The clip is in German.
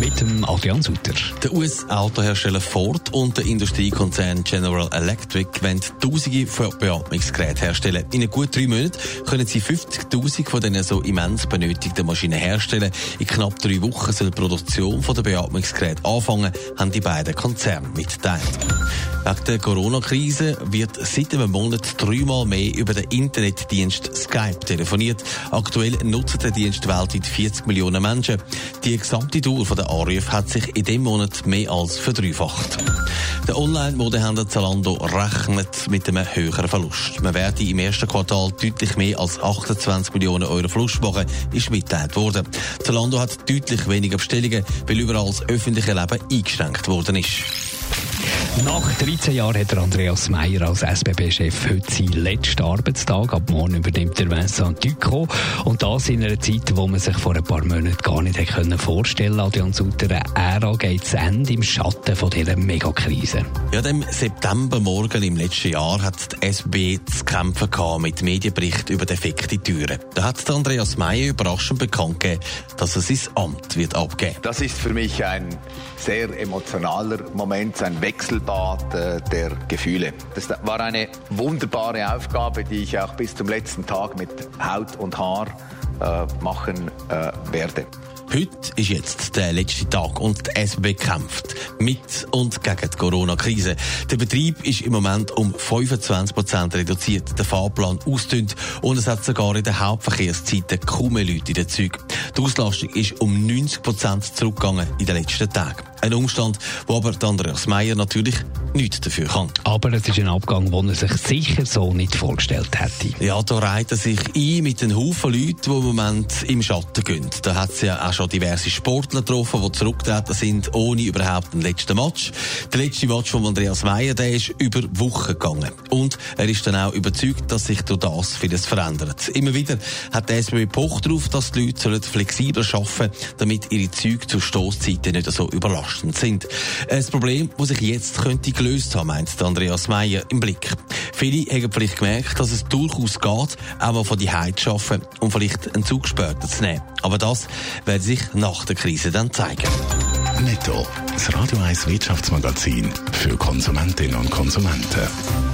Mit dem Adrian Sutter. Der US-Autohersteller Ford und der Industriekonzern General Electric wollen Tausende von Beatmungsgeräten herstellen. In gut drei Monaten können sie 50.000 von diesen so immens benötigten Maschinen herstellen. In knapp drei Wochen soll die Produktion der Beatmungsgeräte anfangen, haben die beiden Konzerne mitgeteilt. Wegen der Corona-Krise wird seit einem Monat dreimal mehr über den Internetdienst Skype telefoniert. Aktuell nutzen den Dienst weltweit 40 Millionen Menschen. Die gesamte Dauer der Anrufe hat sich in diesem Monat mehr als verdreifacht. Der Online-Modehändler Zalando rechnet mit einem höheren Verlust. Man werde im ersten Quartal deutlich mehr als 28 Millionen Euro Verlust machen, ist mitgeteilt worden. Zalando hat deutlich weniger Bestellungen, weil überall das öffentliche Leben eingeschränkt worden ist. Nach 13 Jahren hat Andreas Meyer als SBB-Chef heute seinen letzten Arbeitstag. Ab morgen übernimmt er Vincent Ducro. Und das in einer Zeit, wo man sich vor ein paar Monaten gar nicht hätte vorstellen konnte. Adrian Sutter, Ära geht zu Ende im Schatten von dieser Megakrise. Ja, dem Septembermorgen im letzten Jahr hat die SB zu kämpfen gehabt mit Medienberichten über defekte Türen. Da hat Andreas Meyer überraschend bekannt gegeben, dass er sein Amt wird abgeben. Das ist für mich ein sehr emotionaler Moment, ein Äh, der Gefühle. Das war eine wunderbare Aufgabe, die ich auch bis zum letzten Tag mit Haut und Haar äh, machen äh, werde. Heute ist jetzt der letzte Tag und die SB kämpft mit und gegen die Corona-Krise. Der Betrieb ist im Moment um 25 Prozent reduziert, der Fahrplan ausdünnt und es hat sogar in den Hauptverkehrszeiten kaum mehr Leute in den Zügen. Die Auslastung ist um 90 Prozent zurückgegangen in den letzten Tagen. Ein Umstand, wo aber Andreas Meyer natürlich nichts dafür kann. Aber es ist ein Abgang, den er sich sicher so nicht vorgestellt hätte. Ja, da reiht er sich ein mit einem Haufen Leuten, die im Moment im Schatten gehen. Da hat es ja auch schon diverse Sportler getroffen, die zurückgetreten sind, ohne überhaupt einen letzten Match. Der letzte Match von Andreas Meyer, der ist über Wochen gegangen. Und er ist dann auch überzeugt, dass sich durch das vieles verändert. Immer wieder hat der SBB pocht darauf, dass die Leute flexibler arbeiten sollen, damit ihre Züge zu Stoßzeiten nicht so überlasten belastend sind. Ein Problem, das sich jetzt könnte gelöst haben, meint Andreas Meyer im Blick. Viele haben vielleicht gemerkt, dass es durchaus geht, auch mal von die Heid zu arbeiten und vielleicht einen Zug später zu nehmen. Aber das wird sich nach der Krise dann zeigen. Netto, das Radio 1 Wirtschaftsmagazin für Konsumentinnen und Konsumenten.